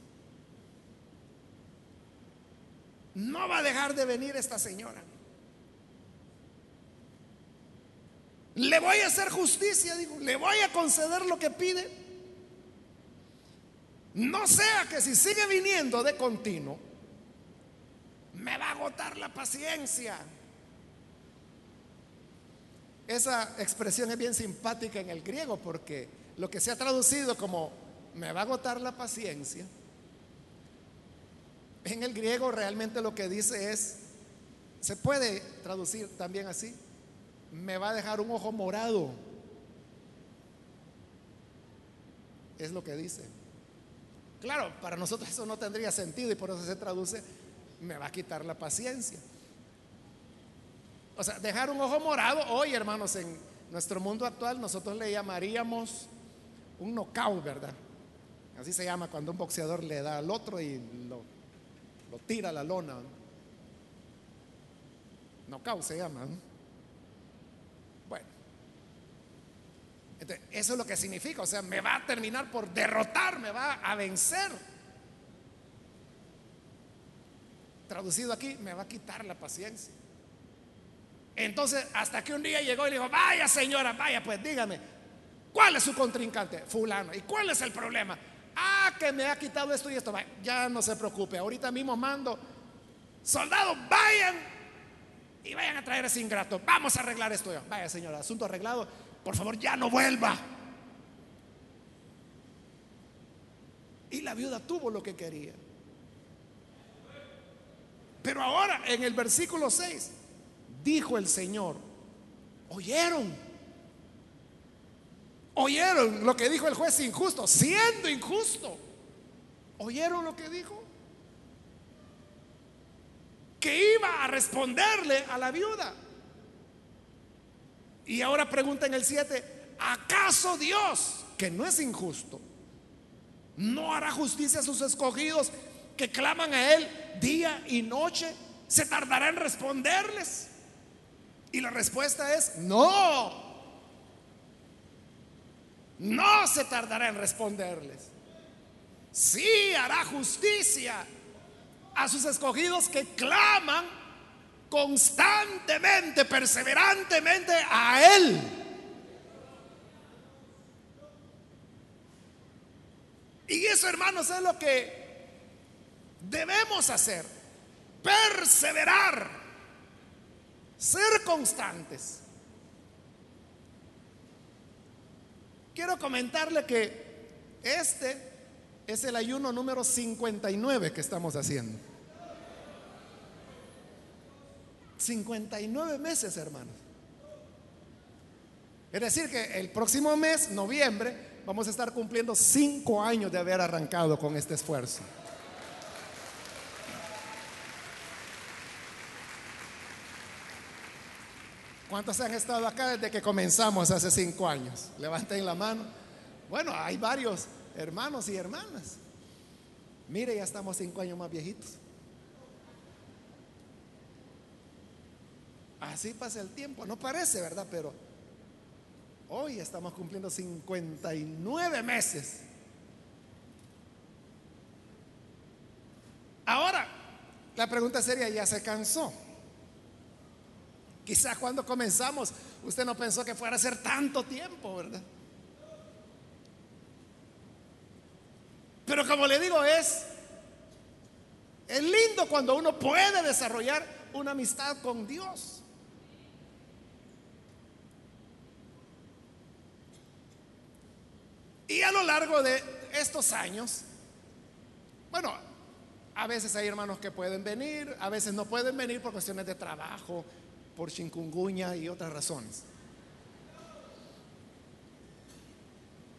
No va a dejar de venir esta señora. Le voy a hacer justicia, digo, le voy a conceder lo que pide. No sea que si sigue viniendo de continuo, me va a agotar la paciencia. Esa expresión es bien simpática en el griego porque lo que se ha traducido como me va a agotar la paciencia. En el griego realmente lo que dice es, se puede traducir también así, me va a dejar un ojo morado. Es lo que dice. Claro, para nosotros eso no tendría sentido y por eso se traduce, me va a quitar la paciencia. O sea, dejar un ojo morado, hoy hermanos, en nuestro mundo actual nosotros le llamaríamos un knockout, ¿verdad? Así se llama cuando un boxeador le da al otro y lo, tira a la lona. No se llama. Bueno. eso es lo que significa, o sea, me va a terminar por derrotar, me va a vencer. Traducido aquí, me va a quitar la paciencia. Entonces, hasta que un día llegó y le dijo, vaya señora, vaya, pues dígame, ¿cuál es su contrincante? Fulano. ¿Y cuál es el problema? Ah, que me ha quitado esto y esto. ya no se preocupe, ahorita mismo mando, soldados, vayan y vayan a traer ese ingrato. Vamos a arreglar esto. Vaya señora, asunto arreglado, por favor ya no vuelva. Y la viuda tuvo lo que quería. Pero ahora, en el versículo 6, dijo el Señor, oyeron, oyeron lo que dijo el juez injusto, siendo injusto. ¿Oyeron lo que dijo? Que iba a responderle a la viuda. Y ahora pregunta en el 7, ¿acaso Dios, que no es injusto, no hará justicia a sus escogidos que claman a Él día y noche? ¿Se tardará en responderles? Y la respuesta es no. No se tardará en responderles. Sí hará justicia a sus escogidos que claman constantemente, perseverantemente a Él. Y eso, hermanos, es lo que debemos hacer. Perseverar ser constantes. Quiero comentarle que este es el ayuno número 59 que estamos haciendo. 59 meses, hermanos. Es decir, que el próximo mes, noviembre, vamos a estar cumpliendo cinco años de haber arrancado con este esfuerzo. ¿Cuántos han estado acá desde que comenzamos hace cinco años? Levanten la mano. Bueno, hay varios hermanos y hermanas. Mire, ya estamos cinco años más viejitos. Así pasa el tiempo. No parece, ¿verdad? Pero hoy estamos cumpliendo 59 meses. Ahora, la pregunta sería, ¿ya se cansó? Quizás cuando comenzamos usted no pensó que fuera a ser tanto tiempo, ¿verdad? Pero como le digo, es, es lindo cuando uno puede desarrollar una amistad con Dios. Y a lo largo de estos años, bueno, a veces hay hermanos que pueden venir, a veces no pueden venir por cuestiones de trabajo, por chikungunya y otras razones.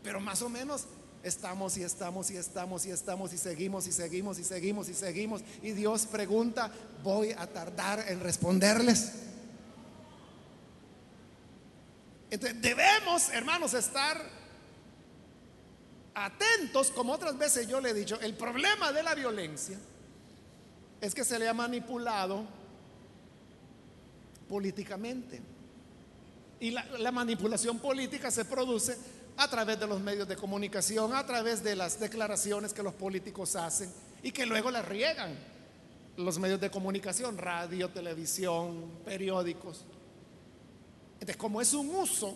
Pero más o menos estamos y estamos y estamos y estamos y seguimos y seguimos y seguimos y seguimos. Y Dios pregunta, ¿voy a tardar en responderles? Entonces debemos, hermanos, estar atentos, como otras veces yo le he dicho, el problema de la violencia es que se le ha manipulado políticamente. Y la, manipulación política se produce a través de los medios de comunicación, a través de las declaraciones que los políticos hacen y que luego las riegan los medios de comunicación, radio, televisión, periódicos. Entonces, como es un uso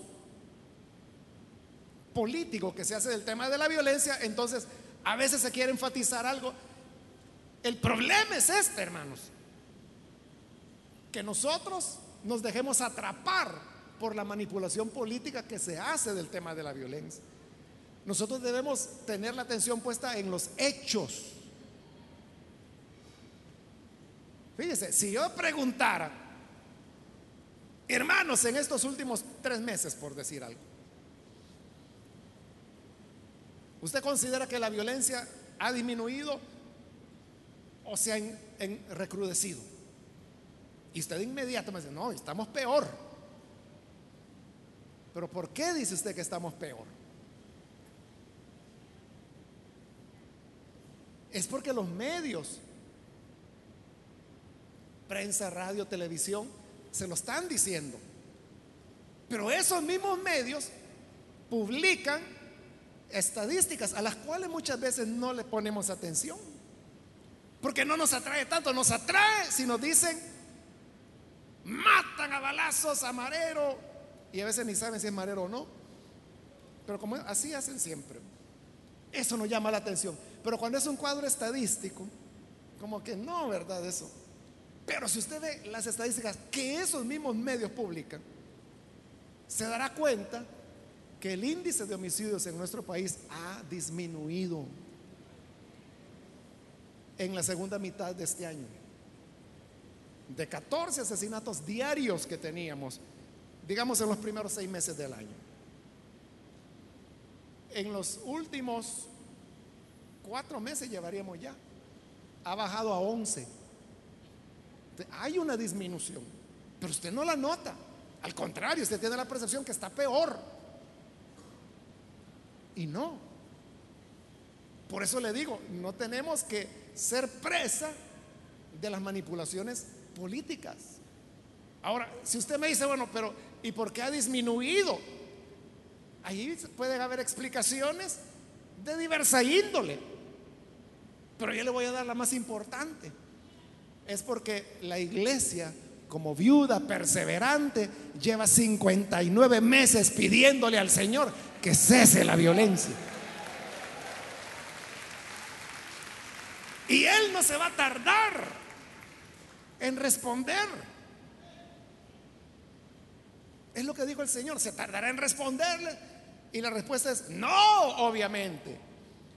político que se hace del tema de la violencia, entonces a veces se quiere enfatizar algo. El problema es este, hermanos que nosotros nos dejemos atrapar por la manipulación política que se hace del tema de la violencia. Nosotros debemos tener la atención puesta en los hechos. Fíjese, si yo preguntara, hermanos, en estos últimos tres meses, por decir algo, ¿usted considera que la violencia ha disminuido o se ha recrudecido? Y usted de inmediato me dice, no, estamos peor. Pero ¿por qué dice usted que estamos peor? Es porque los medios, prensa, radio, televisión, se lo están diciendo. Pero esos mismos medios publican estadísticas a las cuales muchas veces no le ponemos atención. Porque no nos atrae tanto, nos atrae si nos dicen, matan a balazos a Marero, y a veces ni saben si es Marero o no. Pero como así hacen siempre. Eso nos llama la atención. Pero cuando es un cuadro estadístico, como que no, ¿verdad? Eso. Pero si usted ve las estadísticas que esos mismos medios publican, se dará cuenta que el índice de homicidios en nuestro país ha disminuido en la segunda mitad de este año. De 14 asesinatos diarios que teníamos, digamos en los primeros seis meses del año. En los últimos cuatro meses llevaríamos ya. Ha bajado a 11. Hay una disminución, pero usted no la nota. Al contrario, usted tiene la percepción que está peor. Y no. Por eso le digo, no tenemos que ser presa de las manipulaciones políticas. Ahora, si usted me dice, bueno, pero ¿y por qué ha disminuido? Ahí pueden haber explicaciones de diversa índole. Pero yo le voy a dar la más importante. Es porque la iglesia, como viuda perseverante, lleva 59 meses pidiéndole al Señor que cese la violencia. Y Él no se va a tardar en responder. Es lo que dijo el Señor, se tardará en responderle. Y la respuesta es no, obviamente.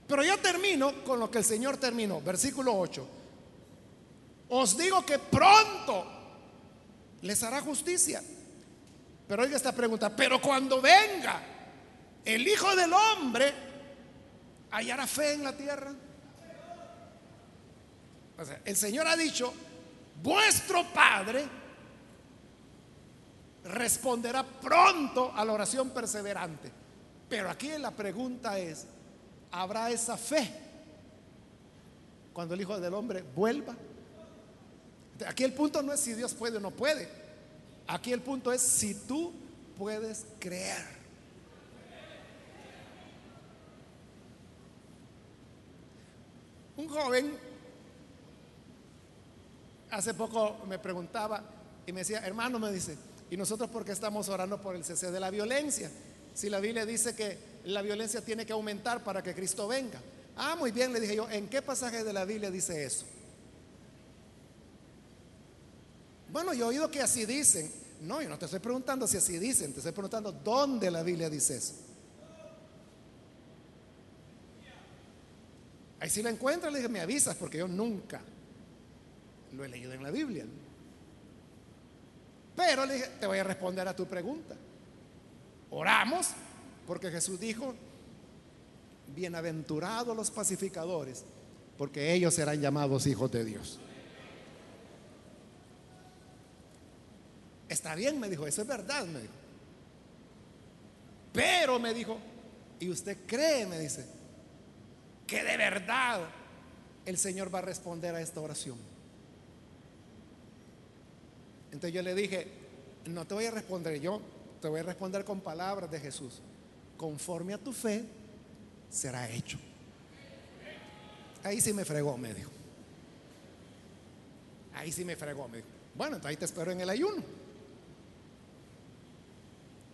Pero yo termino con lo que el Señor terminó, versículo 8. Os digo que pronto les hará justicia. Pero oiga esta pregunta, pero cuando venga el Hijo del Hombre, hallará fe en la tierra. El Señor ha dicho, vuestro Padre responderá pronto a la oración perseverante. Pero aquí la pregunta es, ¿habrá esa fe cuando el Hijo del Hombre vuelva? Aquí el punto no es si Dios puede o no puede. Aquí el punto es si tú puedes creer. Un joven hace poco me preguntaba y me decía, hermano, me dice, ¿y nosotros por qué estamos orando por el cese de la violencia? Si la Biblia dice que la violencia tiene que aumentar para que Cristo venga. Ah, muy bien, le dije yo, ¿en qué pasaje de la Biblia dice eso? Bueno, yo he oído que así dicen. No, yo no te estoy preguntando si así dicen, te estoy preguntando dónde la Biblia dice eso. Ahí si lo encuentras, le dije, me avisas, porque yo nunca lo he leído en la Biblia. Pero le dije, te voy a responder a tu pregunta. Oramos, porque Jesús dijo, bienaventurados los pacificadores, porque ellos serán llamados hijos de Dios. Está bien, me dijo, eso es verdad, me dijo. Pero me dijo, ¿y usted cree, me dice, que de verdad el Señor va a responder a esta oración? Entonces yo le dije, no te voy a responder yo, te voy a responder con palabras de Jesús. Conforme a tu fe, será hecho. Ahí sí me fregó, me dijo. Ahí sí me fregó, me dijo. Bueno, entonces ahí te espero en el ayuno.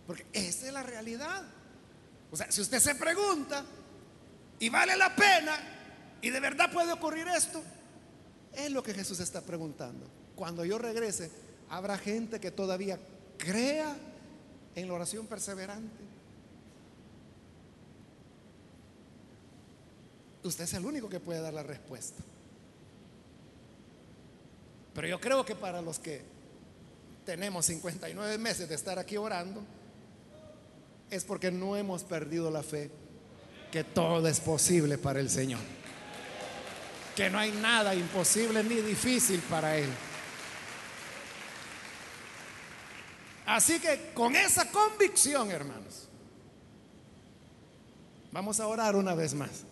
Porque esa es la realidad. O sea, si usted se pregunta y vale la pena y de verdad puede ocurrir esto, es lo que Jesús está preguntando. Cuando yo regrese, habrá gente que todavía crea en la oración perseverante. Usted es el único que puede dar la respuesta. Pero yo creo que para los que tenemos 59 meses de estar aquí orando, es porque no hemos perdido la fe que todo es posible para el Señor. Que no hay nada imposible ni difícil para Él. Así que con esa convicción, hermanos, vamos a orar una vez más.